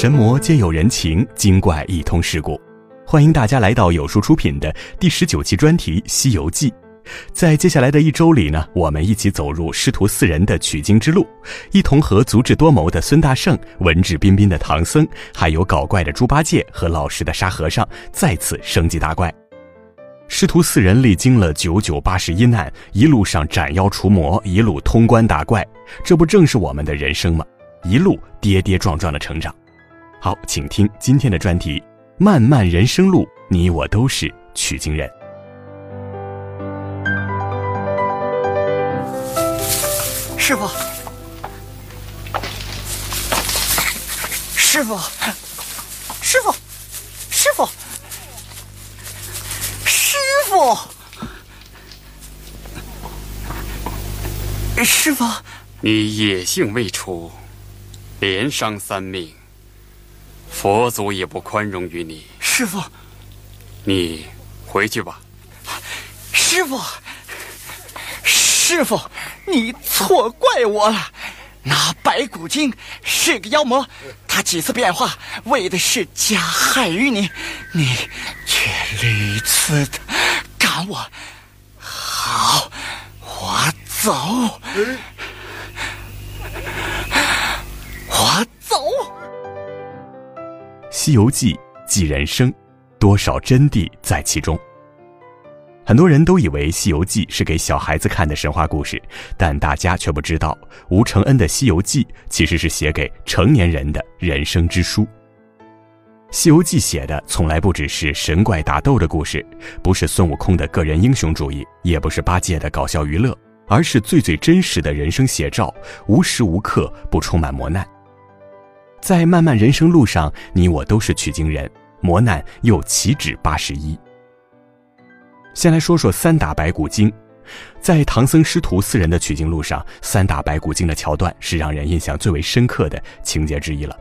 神魔皆有人情，精怪亦通世故。欢迎大家来到有书出品的第十九期专题《西游记》。在接下来的一周里呢，我们一起走入师徒四人的取经之路，一同和足智多谋的孙大圣、文质彬彬的唐僧，还有搞怪的猪八戒和老实的沙和尚再次升级打怪。师徒四人历经了九九八十一难，一路上斩妖除魔，一路通关打怪，这不正是我们的人生吗？一路跌跌撞撞的成长。好，请听今天的专题：漫漫人生路，你我都是取经人。师傅，师傅，师傅，师傅，师傅，师傅，你野性未除，连伤三命。佛祖也不宽容于你，师傅，你回去吧。师傅，师傅，你错怪我了。那白骨精是个妖魔，他几次变化，为的是加害于你，你却屡次的赶我。好，我走，我走。《西游记》记人生，多少真谛在其中。很多人都以为《西游记》是给小孩子看的神话故事，但大家却不知道，吴承恩的《西游记》其实是写给成年人的人生之书。《西游记》写的从来不只是神怪打斗的故事，不是孙悟空的个人英雄主义，也不是八戒的搞笑娱乐，而是最最真实的人生写照，无时无刻不充满磨难。在漫漫人生路上，你我都是取经人，磨难又岂止八十一？先来说说三打白骨精，在唐僧师徒四人的取经路上，三打白骨精的桥段是让人印象最为深刻的情节之一了。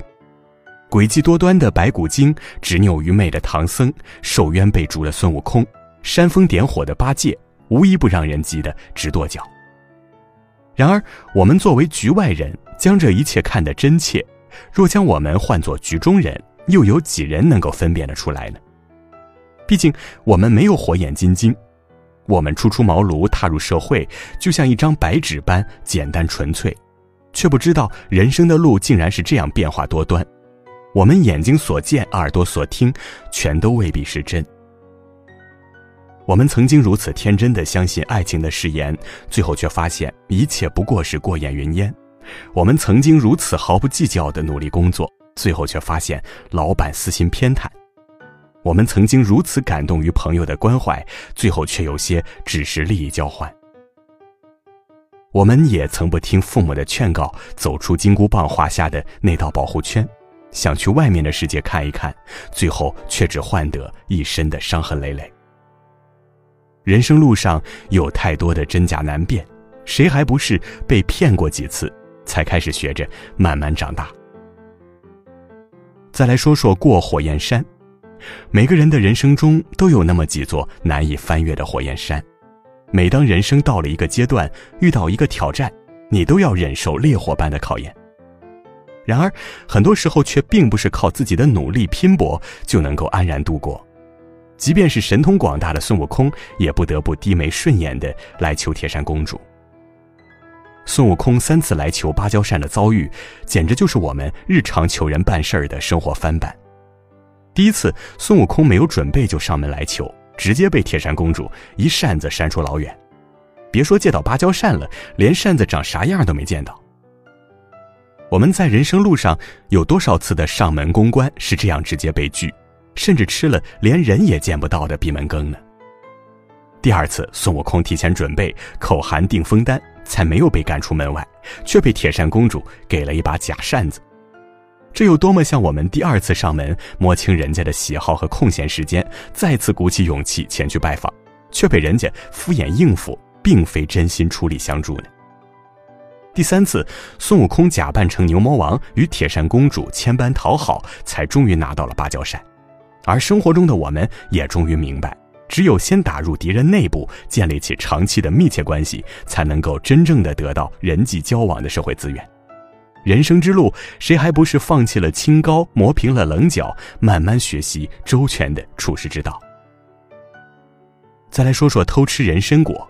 诡计多端的白骨精，执拗愚昧的唐僧，受冤被逐的孙悟空，煽风点火的八戒，无一不让人急得直跺脚。然而，我们作为局外人，将这一切看得真切。若将我们换作局中人，又有几人能够分辨得出来呢？毕竟我们没有火眼金睛，我们初出茅庐踏入社会，就像一张白纸般简单纯粹，却不知道人生的路竟然是这样变化多端。我们眼睛所见，耳朵所听，全都未必是真。我们曾经如此天真的相信爱情的誓言，最后却发现一切不过是过眼云烟。我们曾经如此毫不计较的努力工作，最后却发现老板私心偏袒；我们曾经如此感动于朋友的关怀，最后却有些只是利益交换。我们也曾不听父母的劝告，走出金箍棒画下的那道保护圈，想去外面的世界看一看，最后却只换得一身的伤痕累累。人生路上有太多的真假难辨，谁还不是被骗过几次？才开始学着慢慢长大。再来说说过火焰山，每个人的人生中都有那么几座难以翻越的火焰山。每当人生到了一个阶段，遇到一个挑战，你都要忍受烈火般的考验。然而，很多时候却并不是靠自己的努力拼搏就能够安然度过。即便是神通广大的孙悟空，也不得不低眉顺眼的来求铁扇公主。孙悟空三次来求芭蕉扇的遭遇，简直就是我们日常求人办事儿的生活翻版。第一次，孙悟空没有准备就上门来求，直接被铁扇公主一扇子扇出老远。别说借到芭蕉扇了，连扇子长啥样都没见到。我们在人生路上有多少次的上门公关是这样直接被拒，甚至吃了连人也见不到的闭门羹呢？第二次，孙悟空提前准备，口含定风丹。才没有被赶出门外，却被铁扇公主给了一把假扇子。这有多么像我们第二次上门摸清人家的喜好和空闲时间，再次鼓起勇气前去拜访，却被人家敷衍应付，并非真心出力相助呢？第三次，孙悟空假扮成牛魔王与铁扇公主千般讨好，才终于拿到了芭蕉扇。而生活中的我们也终于明白。只有先打入敌人内部，建立起长期的密切关系，才能够真正的得到人际交往的社会资源。人生之路，谁还不是放弃了清高，磨平了棱角，慢慢学习周全的处世之道？再来说说偷吃人参果，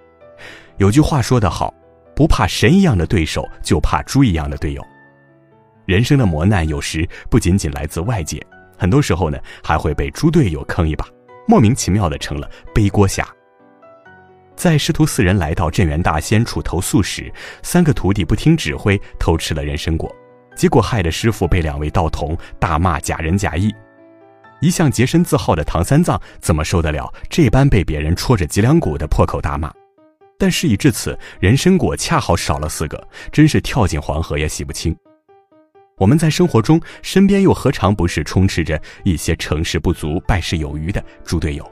有句话说得好，不怕神一样的对手，就怕猪一样的队友。人生的磨难有时不仅仅来自外界，很多时候呢还会被猪队友坑一把，莫名其妙的成了背锅侠。在师徒四人来到镇元大仙处投宿时，三个徒弟不听指挥偷吃了人参果，结果害得师傅被两位道童大骂假仁假义。一向洁身自好的唐三藏怎么受得了这般被别人戳着脊梁骨的破口大骂？但事已至此，人参果恰好少了四个，真是跳进黄河也洗不清。我们在生活中身边又何尝不是充斥着一些成事不足败事有余的猪队友？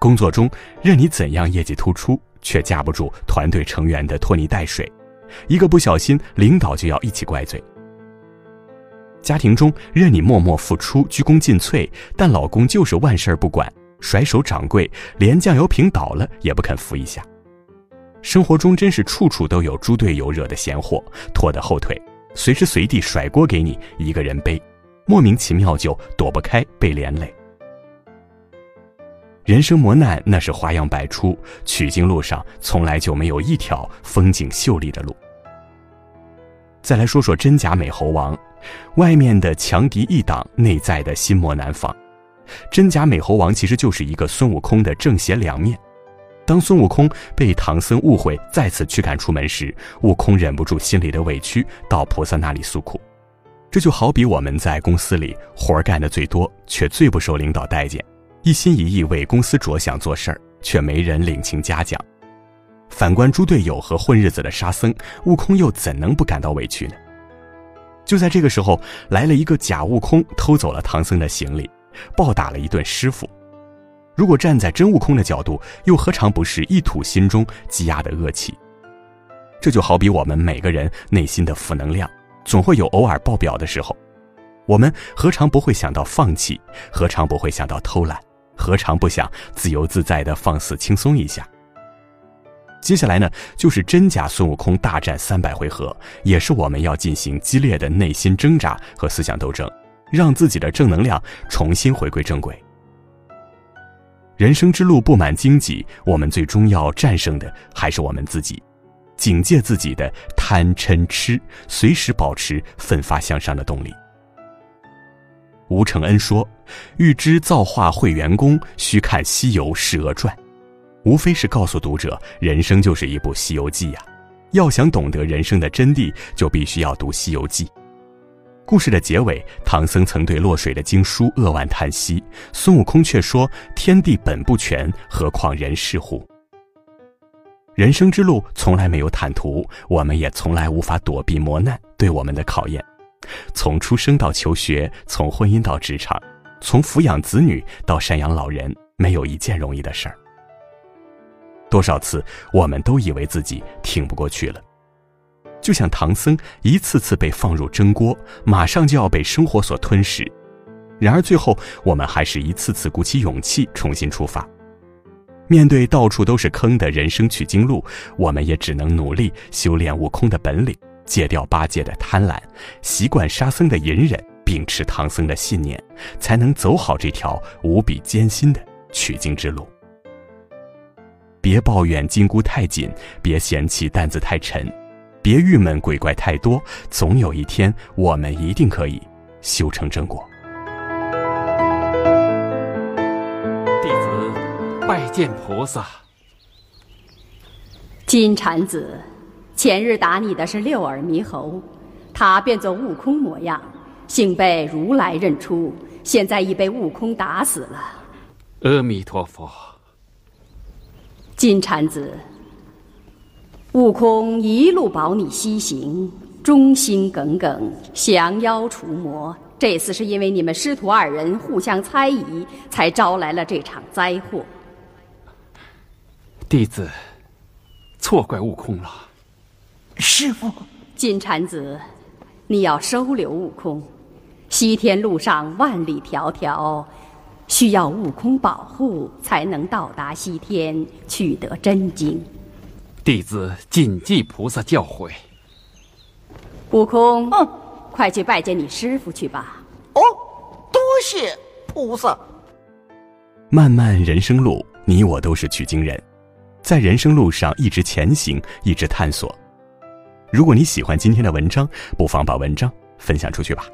工作中，任你怎样业绩突出，却架不住团队成员的拖泥带水，一个不小心，领导就要一起怪罪。家庭中，任你默默付出，鞠躬尽瘁，但老公就是万事不管，甩手掌柜，连酱油瓶倒了也不肯扶一下。生活中真是处处都有猪队友惹的闲祸，拖的后腿，随时随地甩锅给你一个人背，莫名其妙就躲不开被连累。人生磨难那是花样百出，取经路上从来就没有一条风景秀丽的路。再来说说真假美猴王，外面的强敌易挡，内在的心魔难防。真假美猴王其实就是一个孙悟空的正邪两面。当孙悟空被唐僧误会，再次驱赶出门时，悟空忍不住心里的委屈，到菩萨那里诉苦。这就好比我们在公司里活儿干的最多，却最不受领导待见。一心一意为公司着想做事儿，却没人领情嘉奖。反观猪队友和混日子的沙僧，悟空又怎能不感到委屈呢？就在这个时候，来了一个假悟空，偷走了唐僧的行李，暴打了一顿师傅。如果站在真悟空的角度，又何尝不是一吐心中积压的恶气？这就好比我们每个人内心的负能量，总会有偶尔爆表的时候，我们何尝不会想到放弃？何尝不会想到偷懒？何尝不想自由自在的放肆轻松一下？接下来呢，就是真假孙悟空大战三百回合，也是我们要进行激烈的内心挣扎和思想斗争，让自己的正能量重新回归正轨。人生之路布满荆棘，我们最终要战胜的还是我们自己，警戒自己的贪嗔痴，随时保持奋发向上的动力。吴承恩说：“欲知造化会元功，须看《西游释厄传》。”无非是告诉读者，人生就是一部《西游记》呀。要想懂得人生的真谛，就必须要读《西游记》。故事的结尾，唐僧曾对落水的经书扼腕叹息，孙悟空却说：“天地本不全，何况人世乎？”人生之路从来没有坦途，我们也从来无法躲避磨难对我们的考验。从出生到求学，从婚姻到职场，从抚养子女到赡养老人，没有一件容易的事儿。多少次，我们都以为自己挺不过去了，就像唐僧一次次被放入蒸锅，马上就要被生活所吞噬。然而最后，我们还是一次次鼓起勇气重新出发。面对到处都是坑的人生取经路，我们也只能努力修炼悟空的本领。戒掉八戒的贪婪，习惯沙僧的隐忍，秉持唐僧的信念，才能走好这条无比艰辛的取经之路。别抱怨金箍太紧，别嫌弃担子太沉，别郁闷鬼怪太多，总有一天我们一定可以修成正果。弟子拜见菩萨。金蝉子。前日打你的是六耳猕猴，他变作悟空模样，幸被如来认出，现在已被悟空打死了。阿弥陀佛。金蝉子，悟空一路保你西行，忠心耿耿，降妖除魔。这次是因为你们师徒二人互相猜疑，才招来了这场灾祸。弟子错怪悟空了。师傅，金蝉子，你要收留悟空。西天路上万里迢迢，需要悟空保护，才能到达西天，取得真经。弟子谨记菩萨教诲。悟空，嗯，快去拜见你师傅去吧。哦，多谢菩萨。漫漫人生路，你我都是取经人，在人生路上一直前行，一直探索。如果你喜欢今天的文章，不妨把文章分享出去吧。